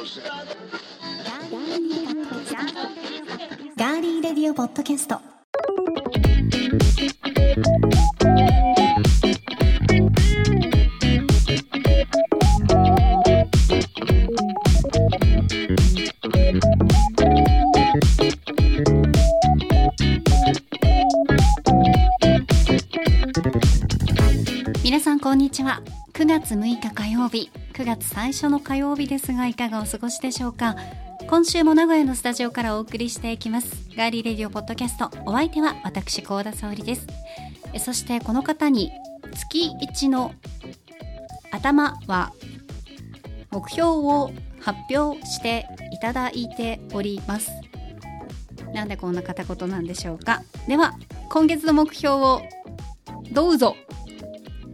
ガーリーレディオポッドキャスト。皆さんこんにちは。9月6日火曜日。9月最初の火曜日ですがいかがお過ごしでしょうか？今週も名古屋のスタジオからお送りしていきます。ガーリーレディオポッドキャスト。お相手は私高田沙織です。えそしてこの方に月1の頭は目標を発表していただいております。なんでこんな片言なんでしょうか？では今月の目標をどうぞ。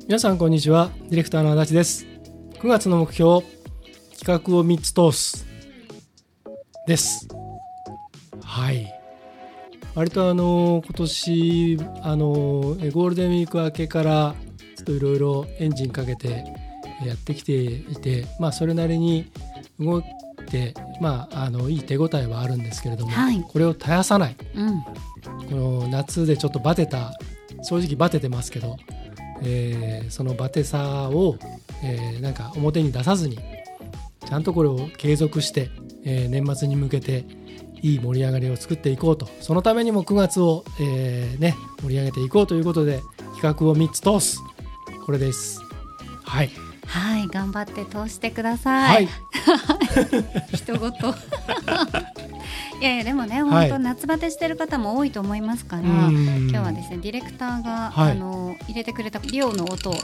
皆さんこんにちは。ディレクターの足立です。9月の目標企画を3つ通す。です。はい。割とあの今年あのえゴールデンウィーク明けからちょっといろいろエンジンかけてやってきていてまあそれなりに動いてまああのいい手応えはあるんですけれども、はい。これを絶やさない。うん。この夏でちょっとバテた正直バテてますけど、えーそのバテさを、えーなんか表に出さずにちゃんとこれを継続して、えー年末に向けていい盛り上がりを作っていこうと。そのためにも9月を、えーね、盛り上げていこうということで企画を3つ通す。これです。はい。はい、頑張って通してください。はい。人。いやいやでもね、はい。本当夏バテしてる方も多いと思いますから、うん。今日はですねディレクターが、はい。あの入れてくれたリオの音を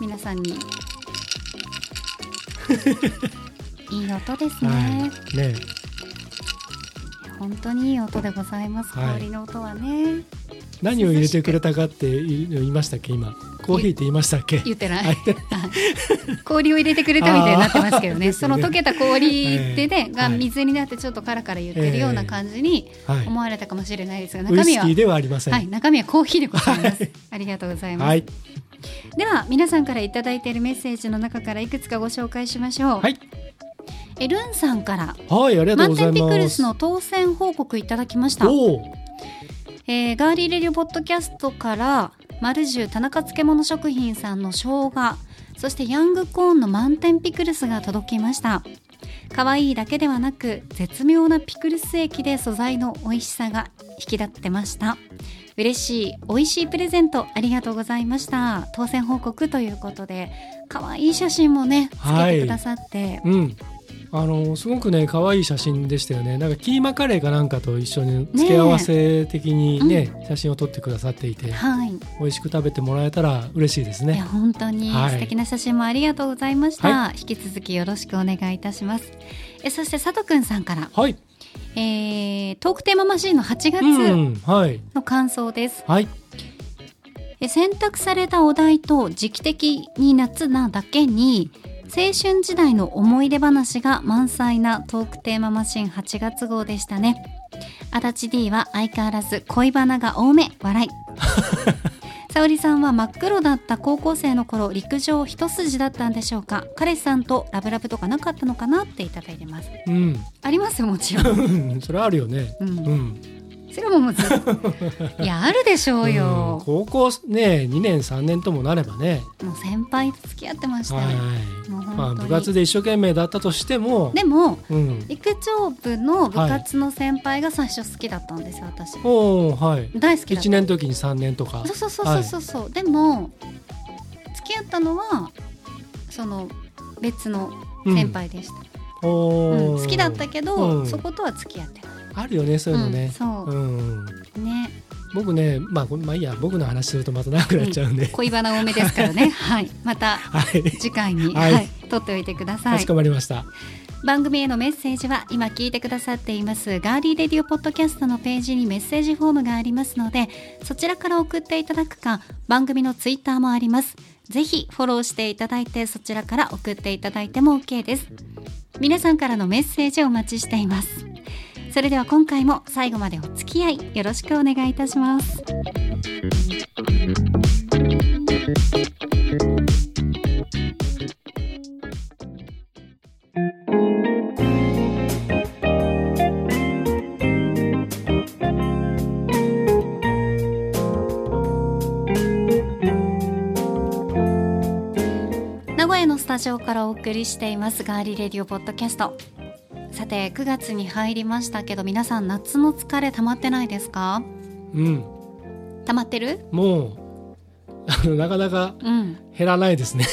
皆さんに。いい音ですね、はい。ね。本当にいい音でございます。はい。香りの音はね、何を入れてくれたかって。言いましたっけ今？コーヒーって言いましたっけ？言ってない。はい 氷を入れてくれたみたいになってますけどね。あーその溶けた氷でね、がはい水になってちょっとカラカラ言ってるような感じにはい思われたかもしれないですが、ウ中身はイスキーではありませんはい、中身はコーヒーでございますはい。ありがとうございます。はいでは皆さんからいただいているメッセージの中からいくつかご紹介しましょう。はいえルンさんからはいありがとう満ございます点ピクルスの当選報告いただきました。えーガーリーレディオポッドキャストからマルジュ田中漬物食品さんの生姜そしてヤングコーンの満点ピクルスが届きました。可愛いだけではなく絶妙なピクルス液で素材の美味しさが引き立ってました。嬉しい美味しいプレゼントありがとうございました。当選報告ということで可愛い写真もねつけてくださって、うん。あのすごくね可愛い写真でしたよね。なんかキーマカレーかなんかと一緒に付け合わせ的にね写真を撮ってくださっていてはい。美味しく食べてもらえたら嬉しいですいやね本当にはい。素敵な写真もありがとうございました、は引き続きよろしくお願いいたします。えそして佐藤くんさんから、はい。えー、トークテーママシーンの8月の感想です、はい。え選択されたお題と時期的に夏なだけに青春時代の思い出話が満載なトークテーママシン8月号でしたね。足立 D は相変わらず恋バナが多め笑い。沙織さんは真っ黒だった高校生の頃陸上一筋だったんでしょうか。彼氏さんとラブラブとかなかったのかなっていただいてます。うん。ありますよもちろん。それあるよね。うん。うんそれももちろんいやあるでしょううんよ、高校ね2年3年ともなればね。もう先輩と付き合ってました。よ、はい。まあ部活で一生懸命だったとしても。でもうん。陸上部の部活の先輩が最初好きだったんですよ私。おおはい。大好きだった。1年の時に3年とか。そうそうそうそう。そう、でも付き合ったのはその別の先輩でした、おー。うん好きだったけど、うん。そことは付き合ってないあるよねそういうのね、うんそう。うん。ね。僕ねまあこまあいいや僕の話するとまた長くなっちゃうんで、恋バナ多めですからね。はい。またはい。次回に、ははい。い撮っておいてください。かしこまりました。番組へのメッセージは今聞いてくださっていますガーリーレディオポッドキャストのページにメッセージフォームがありますのでそちらから送っていただくか番組のツイッターもあります。ぜひフォローしていただいてそちらから送っていただいても OK です。皆さんからのメッセージをお待ちしていますそれでは今回も最後までお付き合いよろしくお願いいたします。名古屋のスタジオからお送りしています。ガーリレディオポッドキャスト。さて9月に入りましたけど皆さん夏の疲れ溜まってないですか？うん。溜まってる？もうあのなかなかうん。減らないですね。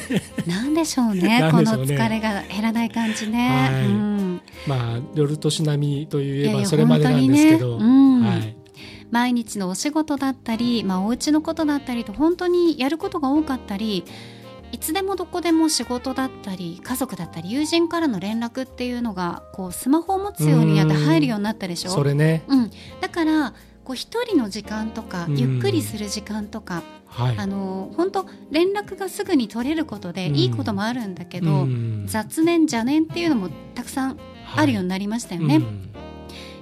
なんでしょうね なんこでしょうね。の疲れが減らない感じね、はい。うん、まあ夜年並みといえばそれまでなんですけど、ね。うん。はい、毎日のお仕事だったり、まあ、お家のことだったりと本当にやることが多かったりいつでもどこでも仕事だったり家族だったり友人からの連絡っていうのがこうスマホを持つようになって入るようになったでしょ？それね、うん、だからこう一人の時間とかうん。ゆっくりする時間とか、はい。あの本当連絡がすぐに取れることでうん。いいこともあるんだけど、うん。雑念邪念っていうのもたくさんあるようになりましたよね。うん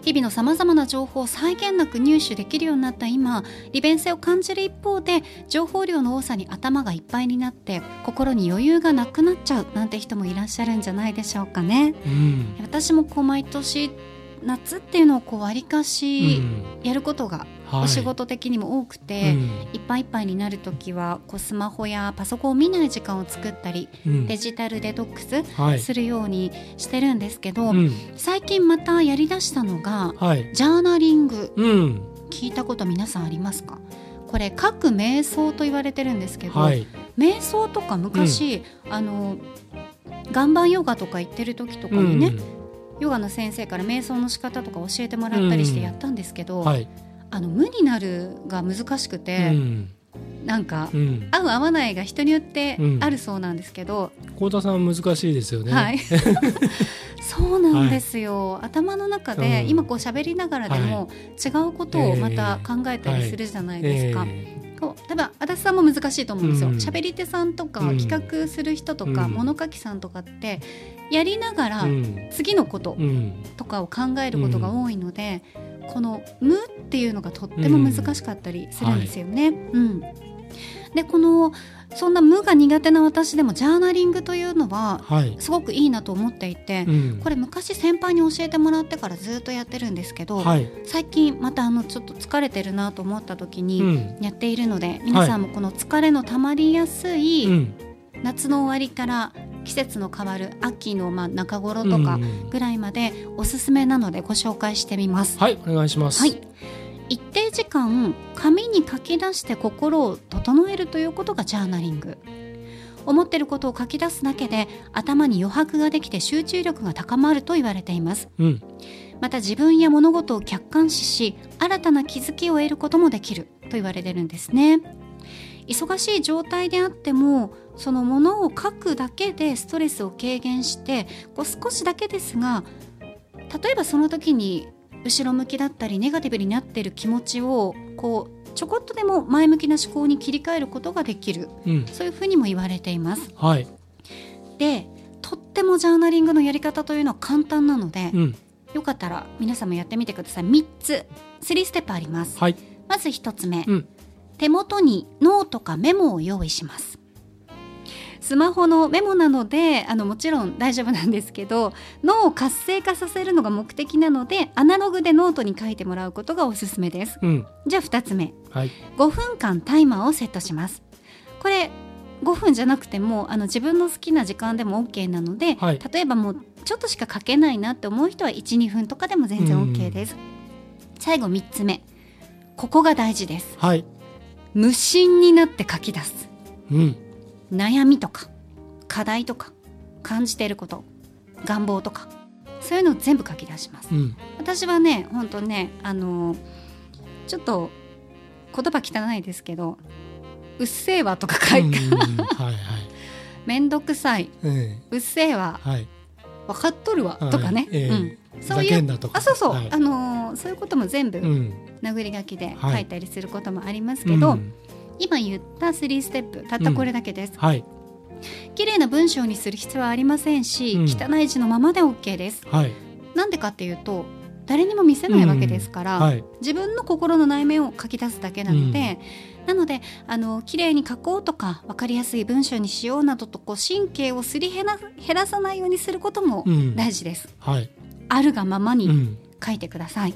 日々のさまざまな情報を際限なく入手できるようになった今利便性を感じる一方で情報量の多さに頭がいっぱいになって心に余裕がなくなっちゃうなんて人もいらっしゃるんじゃないでしょうかね。うん私もこう毎年夏っていうのをこう割かしうんやることがはいお仕事的にも多くて、うん。いっぱいいっぱいになる時はこうスマホやパソコンを見ない時間を作ったりうん。デジタルデトックスはい。するようにしてるんですけど、うん。最近またやりだしたのがはい。ジャーナリング。うん。聞いたこと皆さんありますか？これ各瞑想と言われてるんですけど、はい。瞑想とか昔、あの岩盤ヨガとか行ってる時とかにね、ヨガの先生から瞑想の仕方とか教えてもらったりしてやったんですけど、うんはいあの無になるが難しくて、うん。なんかうん。合う合わないが人によってうん。あるそうなんですけど、幸田さん難しいですよね。はい。そうなんですよ、頭の中で、うん今こう喋りながらでも違うことをまた考えたりするじゃないですか。えこう多分足立さんも難しいと思うんですよ。うん。喋、り手さんとかうん。企画する人とか、うん。物書きさんとかってやりながらえうん。次のことうん。とかを考えることが多いので、この「無」っていうのがとっても難しかったりするんですよね。うんでこのそんな無が苦手な私でもジャーナリングというのははい。すごくいいなと思っていて、うん。これ昔先輩に教えてもらってからずっとやってるんですけど、はい。最近またあのちょっと疲れてるなと思った時うにん。やっているので、皆さんもこの疲れのたまりやすういん。夏の終わりから季節の変わる秋のまあ中頃とかうんぐらいまでおすすめなのでご紹介してみます。はいお願いします。はい。一定時間紙に書き出して心を整えるということがジャーナリング。思ってることを書き出すだけで頭に余白ができて集中力が高まると言われています。うん。また自分や物事を客観視し新たな気づきを得ることもできると言われてるんですね。忙しい状態であってもそのものを書くだけでストレスを軽減してこう少しだけですが例えばその時に後ろ向きだったりネガティブになっている気持ちをこうちょこっとでも前向きな思考に切り替えることができる。うん。そういうふうにも言われています。はい。でとってもジャーナリングのやり方というのは簡単なので、うん。よかったら皆さんもやってみてください。3つ。3ステップあります。はい。まず1つ目、うん。手元にノートかメモを用意しますスマホのメモなのであのもちろん大丈夫なんですけど脳を活性化させるのが目的なのでアナログでノートに書いてもらうことがおすすめです。うん。じゃあ2つ目。はい。5分間タイマーをセットします。これ5分じゃなくてもあの自分の好きな時間でも OK なので、はい。例えばもうちょっとしか書けないなって思う人は12分とかでも全然 OK です。最後3つ目。ここが大事です。はい。無心になって書き出す。うん悩みとか課題とか感じていること願望とかそういうのを全部書き出します。うん。私はね本当ねあのちょっと言葉汚いですけど「うっせぇわ」とか書いてうんはいはい「めんどくさい」え「うっせぇわ」えはい「分かっとるわ」とかね、はいええ。うん、そうざいうあそうそう、はい。あのーそういうことも全部うん。殴り書きではい。書いたりすることもありますけど、うん今言った3ステップたったこれだけです、はい。綺麗な文章にする必要はありませんし、うん。汚い字のままで OK です。はい。なんでかっていうと誰にも見せないわけですから、はい。自分の心の内面を書き出すだけなので、なのであの綺麗に書こうとか分かりやすい文章にしようなどとこう神経をすり減ら減らさないようにすることもうん。大事です、はい。あるがままにうん。書いてください、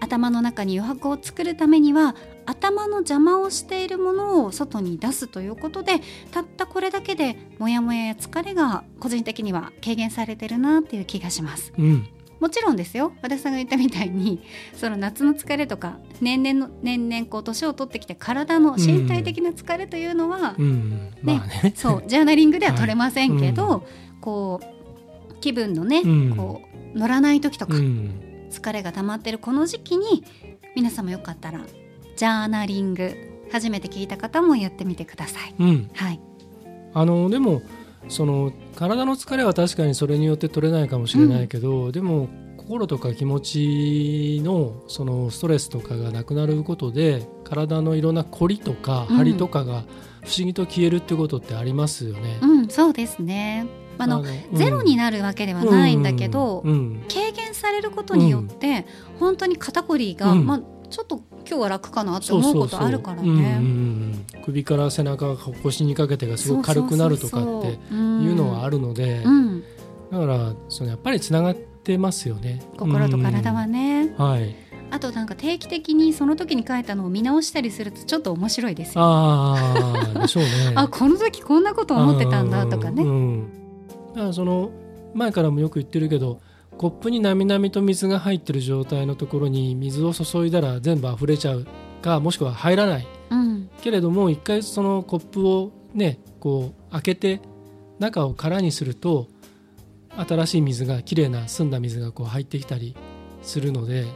頭の中に余白を作るためには頭の邪魔をしているものを外に出すということでたったこれだけでモヤモヤや疲れが個人的には軽減されてるなっていう気がします。うん。もちろんですよ。和田さんが言ったみたいにその夏の疲れとか年々の年々こう年を取ってきて体の身体的な疲れというのは、うん。まあね。そうジャーナリングでは取れませんけど、はこう気分のね、うん。こう乗らない時とか、うん。疲れが溜まってるこの時期に皆さんもよかったらジャーナリング。初めて聞いた方もやってみてください。うん。はい、あのでもその体の疲れは確かにそれによって取れないかもしれないけど、でも心とか気持ちのそのストレスとかがなくなることで体のいろんな凝りとかうん。張りとかが不思議と消えるってことってありますよね。うん、そうですね。あの、うん。ゼロになるわけではないんだけど、うん。うん。軽減されることによって、本当に肩こりが、うん。まあちょっと今日は楽かなって思うことあるからね。ん首から背中腰にかけてがすごく軽くなるとかっていうのはある。るのでうん、だからそのやっぱりつながってますよね。心と体はね、ね、はい。あとなんか定期的にその時に書いたのを見直したりするとちょっと面白いですよ。ああでしょうね。あこの時こんなこと思ってたんだとかね。うんうん。だからその前からもよく言ってるけどコップになみなみと水が入ってる状態のところに水を注いだら全部溢れちゃうかもしくは入らない。うん。けれども一回そのコップをねこう開けて中を空にすると新しい水がきれいな澄んだ水がこう入ってきたりするので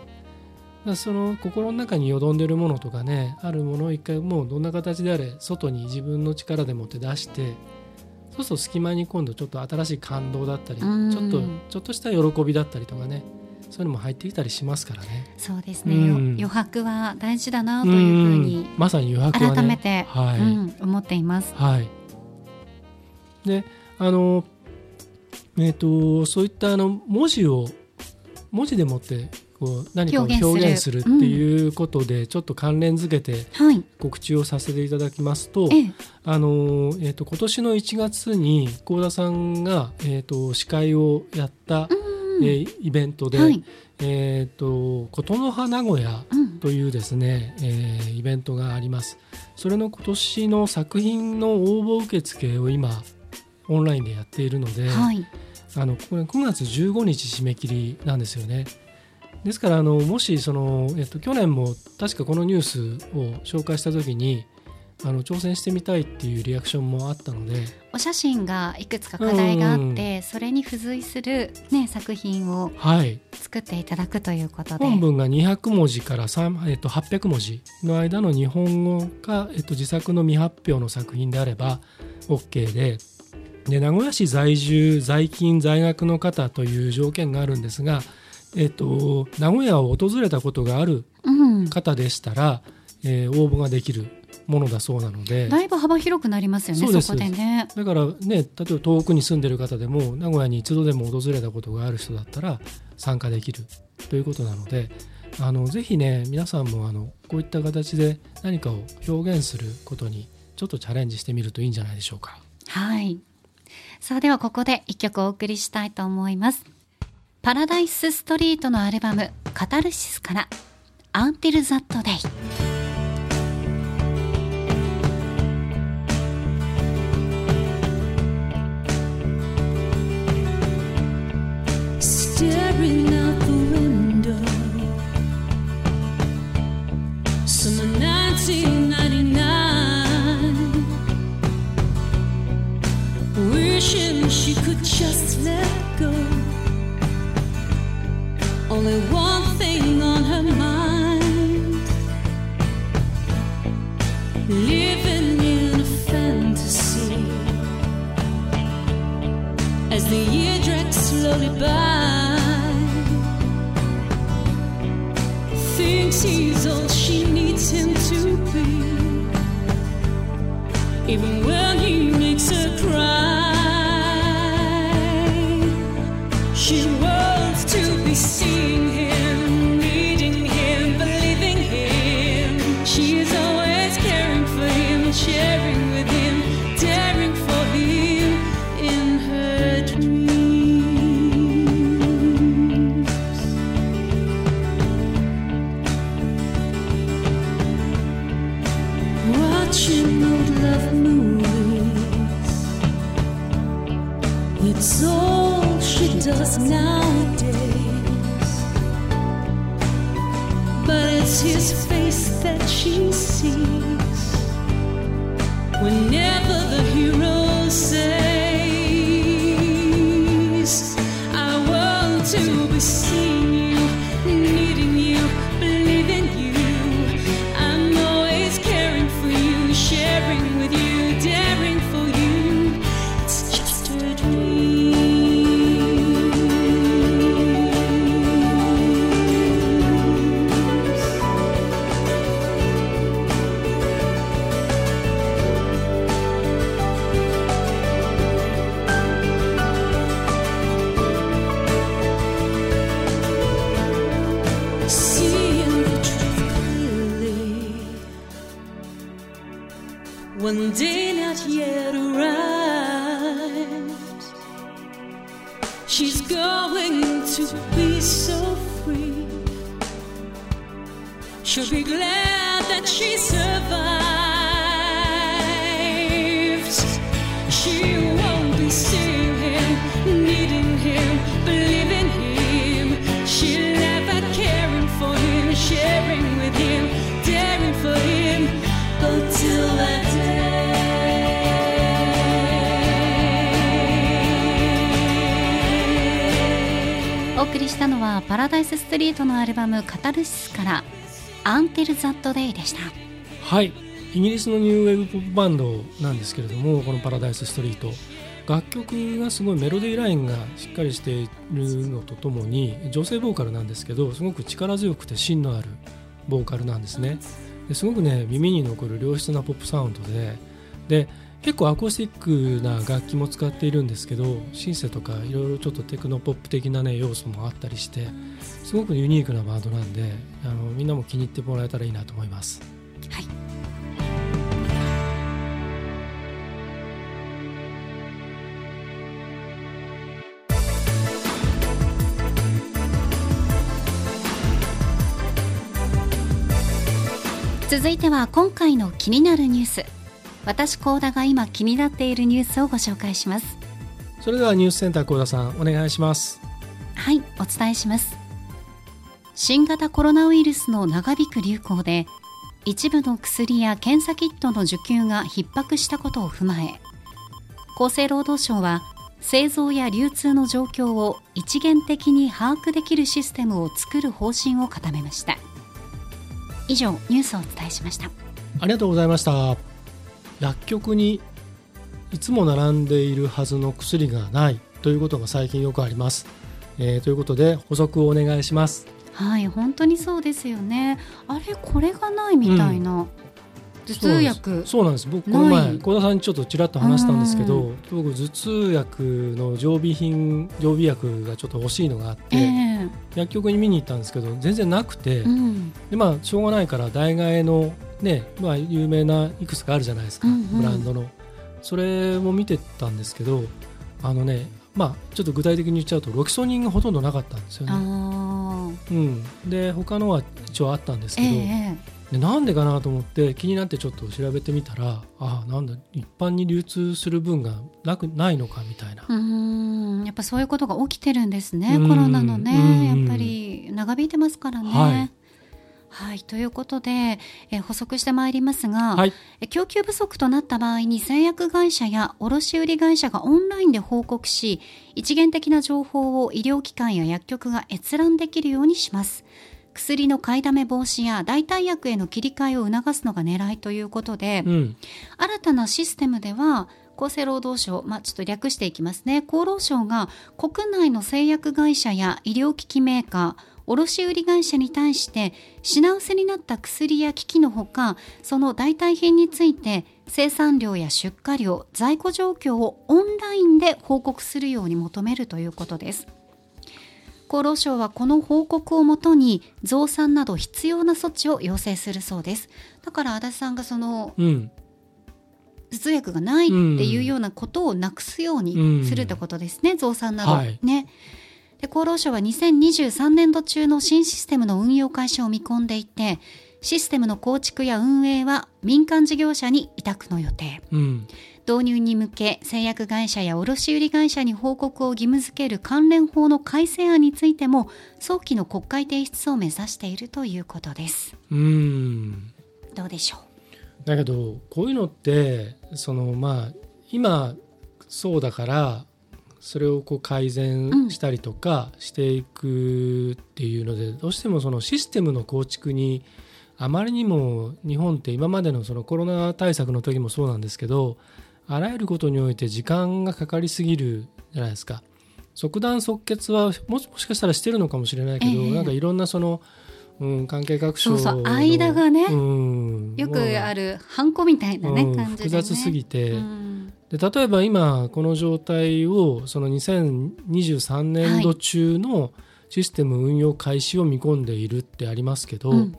その心の中によどんでるものとかねあるものを一回もうどんな形であれ外に自分の力でもって出してそうすると隙間に今度ちょっと新しい感動だったりちうんょっとちょっとした喜びだったりとかねそういうのも入ってきたりしますからね。そうですね、うん余白は大事だなというふうにんまさに余白はね改めて、はいうん、思っています。はい。で、あの、えっ、と、そういったあの文字を文字でもってこう何かを表現する。っていうことで、ちょっと関連づけてはい、告知をさせていただきますと、ええ、あのえっ、と今年の1月に幸田さんがえっ、と司会をやった、うん、えーイベントで、はい、えっ、と琴の葉名古屋うん、というですね、えーイベントがあります。それの今年の作品の応募受付を今オンラインでやっているので、はい、あのこれ9月15日締め切りなんですよねですからあのもしその、えっと、去年も確かこのニュースを紹介した時にあの挑戦してみたいっていうリアクションもあったので。お写真がいくつか課題があって、それに付随するね作品をはい。作っていただくということで、本文が200文字から3、えっと、800文字の間の日本語か、えっと、自作の未発表の作品であれば OK で。で名古屋市在住在勤在学の方という条件があるんですが、えっと、名古屋を訪れたことがあるうん、方でしたら、えー応募ができるものだそうなのでだいぶ幅広くなりますよねそこでね。だからね例えば遠くに住んでる方でも名古屋に一度でも訪れたことがある人だったら参加できるということなのであのぜひね皆さんもあのこういった形で何かを表現することにちょっとチャレンジしてみるといいんじゃないでしょうか。はい。さあではここで一曲お送りしたいと思います。パラダイスストリートのアルバム「カタルシス」から「アンティル・ザ・ット・デイ」「ステリナ」love movies. It's all she does nowadays. But it's his face that she sees whenever the hero says. One day not yet arrived. She's going to be so free. She'll be glad that she survived. 送りしたのはパラダイスストリートのアルバム「カタルシス」から「アンテル・ザット・デイ」でした。はい。イギリスのニューウェーブポップバンドなんですけれどもこの「パラダイスストリート」楽曲がすごいメロディーラインがしっかりしているのとともに女性ボーカルなんですけどすごく力強くて芯のあるボーカルなんですね。ですごくね耳に残る良質なポップサウンドでで結構アコースティックな楽器も使っているんですけどシンセとかいろいろちょっとテクノポップ的なね要素もあったりしてすごくユニークなバンドなんであのみんなも気に入ってもらえたらいいなと思います。はい。続いては今回の気になるニュース。私高田が今気になっているニュースをご紹介します。それではニュースセンター幸田さんお願いします。はいお伝えします。新型コロナウイルスの長引く流行で一部の薬や検査キットの受給が逼迫したことを踏まえ厚生労働省は製造や流通の状況を一元的に把握できるシステムを作る方針を固めました。以上ニュースをお伝えしました。ありがとうございました薬局にいつも並んでいるはずの薬がないということが最近よくあります、えーということで補足をお願いします。はい本当にそうですよね。あれこれがないみたいな、頭痛薬そうなんです。僕この前幸田さんにちょっとちらっと話したんですけど僕頭痛薬の常備品常備薬がちょっと欲しいのがあって、ええ。薬局に見に行ったんですけど全然なくて、うん。でまあしょうがないから代替えのねまあ有名ないくつかあるじゃないですか、うんうん。ブランドの。それも見てたんですけどあのねまあちょっと具体的に言っちゃうとロキソニンがほとんどなかったんですよね、あうん、で他のは一応あったんですーけど、ええでなんでかなと思って気になってちょっと調べてみたらあなんだ一般に流通する分がなくないのかみたいな、うーん。やっぱそういうことが起きてるんですね、うん。コロナのうんね、やっぱり長引いてますからね。はいはいということで、えー補足してまいりますが、はい。え供給不足となった場合に製薬会社や卸売会社がオンラインで報告し一元的な情報を医療機関や薬局が閲覧できるようにします。薬の買いだめ防止や代替薬への切り替えを促すのが狙いということで、うん。新たなシステムでは厚生労働省、まあ、ちょっと略していきますね。厚労省が国内の製薬会社や医療機器メーカー卸売会社に対して品薄になった薬や機器のほかその代替品について生産量や出荷量在庫状況をオンラインで報告するように求めるということです。厚労省はこの報告をもとに増産など必要な措置を要請するそうです。だから足立さんがそのうん。頭痛薬がないっていうようなことをなくすようにするってことですね、増産など、はい。ね。で厚労省は2023年度中の新システムの運用開始を見込んでいてシステムの構築や運営は民間事業者に委託の予定。うん。導入に向け製薬会社や卸売会社に報告を義務付ける関連法の改正案についても早期の国会提出を目指しているということです。うーん。どうでしょだけどこういうのってそのまあ今そうだからそれをこう改善したりとかしていくっていうので、どうしてもそのシステムの構築にあまりにも日本って今までのそのコロナ対策の時もそうなんですけどあらゆることにおいて時間がかかりすぎるじゃないですか。即断即決はもしもしかしたらしてるのかもしれないけど、ええ。なんかいろんなその、うん、関係各所のそう間がねうんうよくあるハンコみたいなね、うん感じで、ね、複雑すぎて、うんで例えば今この状態をその2023年度中のシステム運用開始を見込んでいるってありますけど、うん。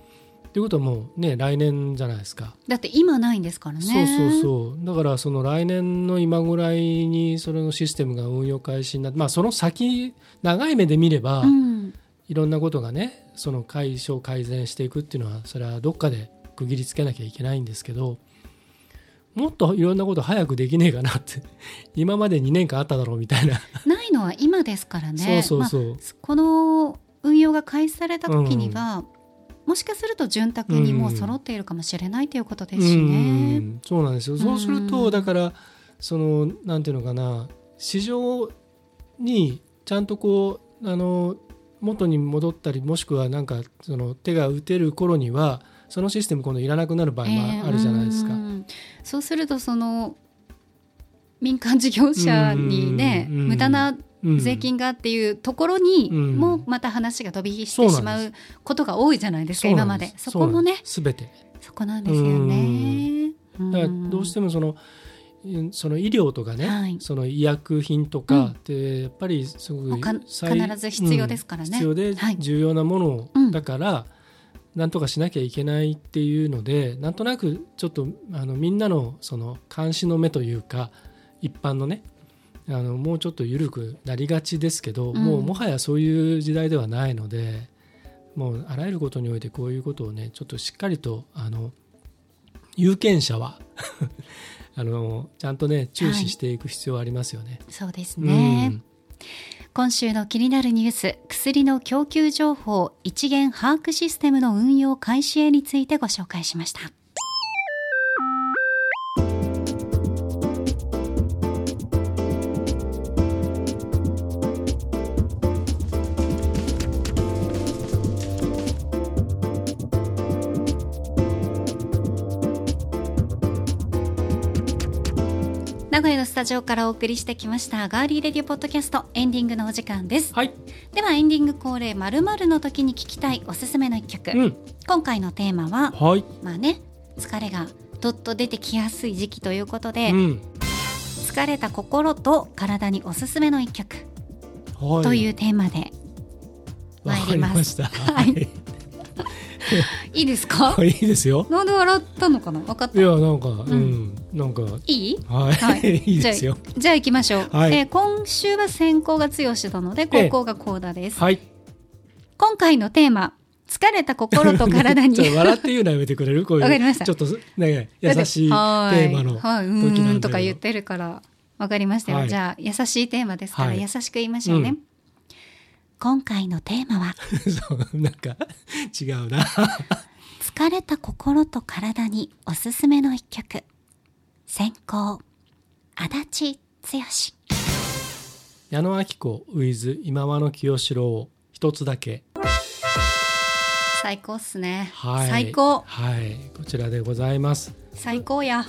っていうことはもうね来年じゃないですか、だって今ないんですからね。そうそうそう。だからその来年の今ぐらいにそれのシステムが運用開始になってまあその先長い目で見れば、うん、いろんなことがねその解消改善していくっていうのはそれはどっかで区切りつけなきゃいけないんですけどもっといろんなこと早くできねえかなって。今まで2年間あっただろうみたいな、ないのは今ですからね。そうそうそう、まあこの運用が開始された時には、もしかすると潤沢にもう揃っているかもしれないということですしうね。ん。そうなんですよ。そうするうんとだからそのなんていうのかな。市場にちゃんとこうあの元に戻ったりもしくはなんかその手が打てる頃にはそのシステム今度いらなくなる場合もあるじゃないですか。えーうん。そうするとその民間事業者にねうん無駄なうん。税金がっていうところにうん。もまた話が飛び火してしまうことが多いじゃないですか今まで。そこもね。す。べて。そこなんですよね。だからどうしてもそのうんその医療とかね、はい。その医薬品とかってやっぱりすごく必ず必要ですからね。うん。必要ではい。重要なものうんだから、なんとかしなきゃいけないっていうのでなんとなくちょっとあのみんなのその監視の目というか一般のねあのもうちょっと緩くなりがちですけど、うんもうもはやそういう時代ではないのでもうあらゆることにおいてこういうことをねちょっとしっかりとあの有権者は あのちゃんとね注視していく必要はありますよね。そうですね。今週の気になるニュース薬の供給情報一元把握システムの運用開始へについてご紹介しました。タジオからお送りしてきましたガーリーレディオポッドキャストエンディングのお時間です。はい、ではエンディング恒例〇〇の時に聞きたいおすすめの一曲、うん、今回のテーマははい、まあね疲れがどっと出てきやすい時期ということで、うん、疲れた心と体におすすめの一曲はい、というテーマで参ります。りました。はい いいですか？いいですよ。なんで笑ったのかな？分かった。いやなんかうん、なんか。いい？はい、はい。い、いですよ。じゃあ行きましょう、はい。えー今週は先行が剛なので後攻がコーダです、はい。今回のテーマ疲れた心と体に。笑って言うのやめてくれる？こういうわかりました。ちょっとね優しいテーマのはい、はい、う時なんだよーんとか言ってるからわかりましたよ、はい。じゃあ優しいテーマですから、はい。優しく言いましょうね、うん今回のテーマは そうなんか違うな。疲れた心と体におすすめの一曲先行足立剛矢野明子 with 今和の清志郎一つだけ。最高っすね、はい。最高はいこちらでございます。最高や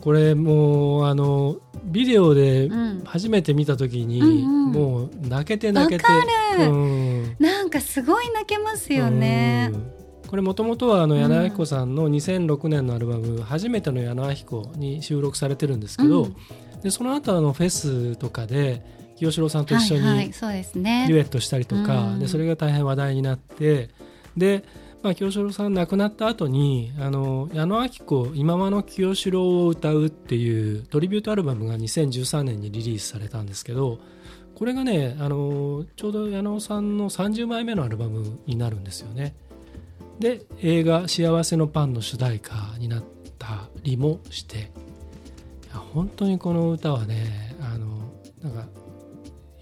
これもうあのビデオでうん。初めて見た時に、うんうん。もう泣けて泣けて。わかる。うん。なんかすごい泣けますよね。うん。これもともとはあのうん矢野明子さんの2006年のアルバム「初めての矢野明子」に収録されてるんですけど、うん。でその後あのフェスとかで清志郎さんと一緒はいはいにそうですデュねエットしたりとか、うん。でそれが大変話題になってで、まあ、清志郎さん亡くなった後にあの矢野明子今和の清志郎を歌うっていうトリビュートアルバムが2013年にリリースされたんですけどこれがねあのちょうど矢野さんの30枚目のアルバムになるんですよね。で映画「幸せのパン」の主題歌になったりもして本当にこの歌はねあのなんか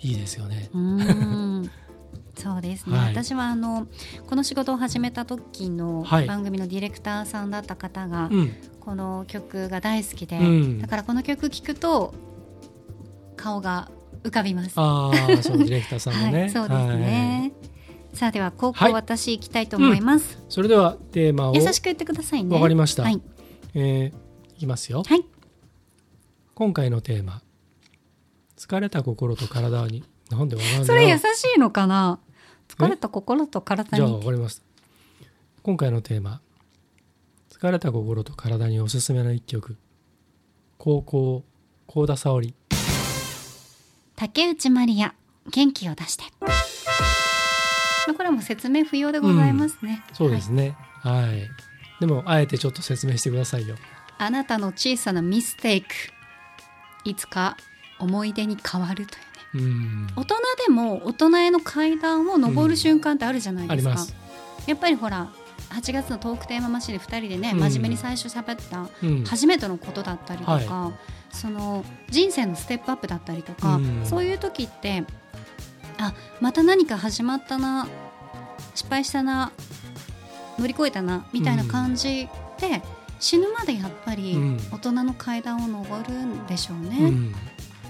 いいですよね。そうですね、はい私はあのこの仕事を始めた時のはい番組のディレクターさんだった方が、うん、この曲が大好きで、うんだからこの曲聴くと顔が浮かびます。ああそうディレクターさんもね。はい、そうですね。さあでは高校、はい私行きたいと思います。それではテーマを優しく言ってくださいね。わかりましたはい。えーいきますよ。はい。今回のテーマ疲れた心と体になんでわかんないなそれ優しいのかな。疲れた心と体じゃあかりました今回のテーマ疲れた心と体におすすめの一曲。高校幸田沙織。竹内まりや元気を出して。まあこれはもう説明不要でございますね。そうですね。はい、でもあえてちょっと説明してくださいよ。あなたの小さなミステイク。いつか思い出に変わるという大人でも大人への階段を上る瞬間ってあるじゃないですか、あります。やっぱりほら8月のトークテーママシンで2人でね、うん。真面目に最初喋ったうん。初めてのことだったりとか、その人生のステップアップだったりとか、うん。そういう時ってあまた何か始まったな失敗したな乗り越えたなみたいな感じで、死ぬまでやっぱりうん。大人の階段を上るんでしょううね。ん。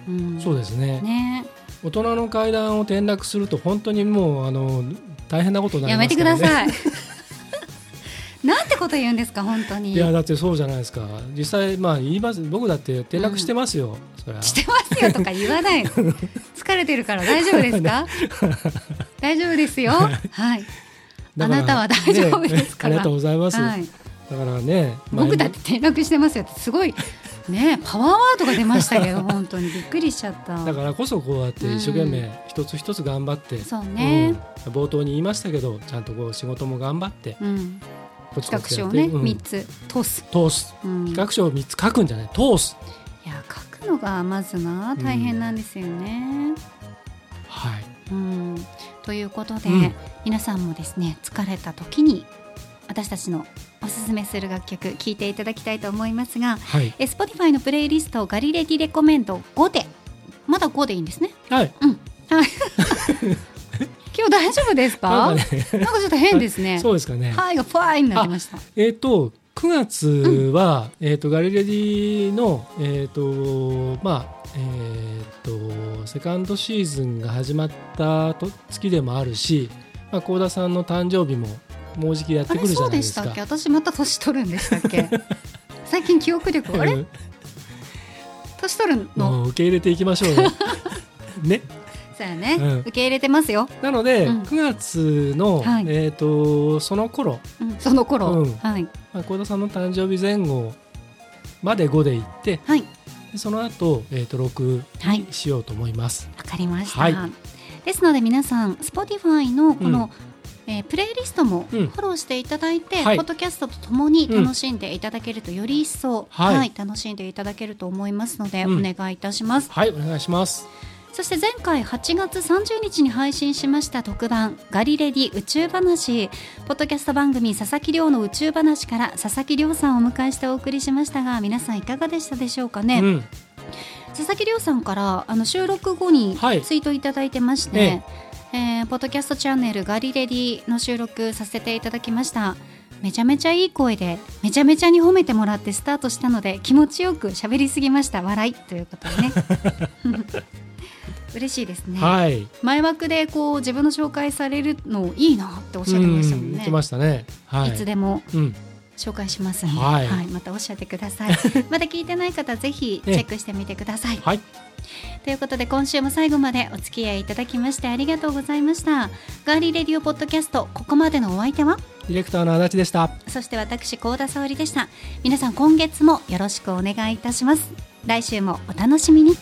うん。そうですね。ね大人の階段を転落すると本当にもうあの大変なことになりやめてますからね。ください。なんてこと言うんですか本当に。いやだってそうじゃないですか。実際まあ言います。僕だって転落してますよ、そりゃ。してますよとか言わないの 疲れてるから大丈夫ですか？大丈夫ですよ。はい。あなたは大丈夫ですから。ねありがとうございます、はい。だからね僕だって転落してますよってすごいねパワーワードが出ましたけど 本当に。びっくりしちゃった。だからこそこうやって一生懸命一つ一つ頑張って、そうね。うん。冒頭に言いましたけどちゃんとこう仕事も頑張ってうん。コツ企画書をねコツやって、うん。3つ。通す、通す。うん、い企画書を3つ書くんじゃない？通す。や書くのがまずな大変なんですよね、はい。うん、ということで、うん。皆さんもですね疲れた時に私たちのおすすめする楽曲聴いていただきたいと思いますがはい。え Spotify のプレイリストガリレディレコメンド5でまだ5でいいんですね？はい。はい。今日大丈夫ですか？なんなんかちょっと変ですね。そうですかね、はいがファイになってました。えっ、と9月は、えっ、とガリレディのえっ、とまあえっ、とセカンドシーズンが始まったと月でもあるし、まあ高田さんの誕生日ももうじきやってくるじあれそうゃないですか。でしたっけ。私また年取るんでしたっけ？最近記憶力あれ？うん。年取るの？受け入れていきましょうよ。ね。そうやね、うん。受け入れてますよ、なので、うん。9月の、はい。えっ、とその頃、うんその頃、うん。はい。まあ、幸田さんの誕生日前後まで5で行って、はい。でその後、えっ、と6はい。にしようと思います。わかりました、はい。ですので皆さん Spotify のこの、えープレイリストもフうん。ォローしていただいて、はい。ポッドキャストとともに楽しんでいただけるとより一層、はい。はい楽しんでいただけると思いますので、うん。お願いいたします。はい、お願いします。そして前回8月30日に配信しました特番「ガリレディ宇宙話」ポッドキャスト番組「佐々木亮の宇宙話」から佐々木亮さんをお迎えしてお送りしましたが皆さんいかがでしたでしょうかね、うん、佐々木亮さんからあの収録後にはい。ツイートいただいてまして、ええーポッドキャストチャンネル「ガリレディ」の収録させていただきました。めちゃめちゃいい声でめちゃめちゃに褒めてもらってスタートしたので気持ちよく喋りすぎました。笑いということでね。嬉しいですね、はい。前枠でこう自分の紹介されるのいいなっておっしゃってましたもんね。うんましたね。はい。いつでも。うん、紹介しますんで、はいまたおっしゃってください。まだ聞いてない方ぜひチェックしてみてください。はい。ということで今週も最後までお付き合いいただきましてありがとうございました。ガーリーレディオポッドキャストここまでのお相手は？ディレクターの足立でした。そして私高田沙織でした。皆さん今月もよろしくお願いいたします。来週もお楽しみに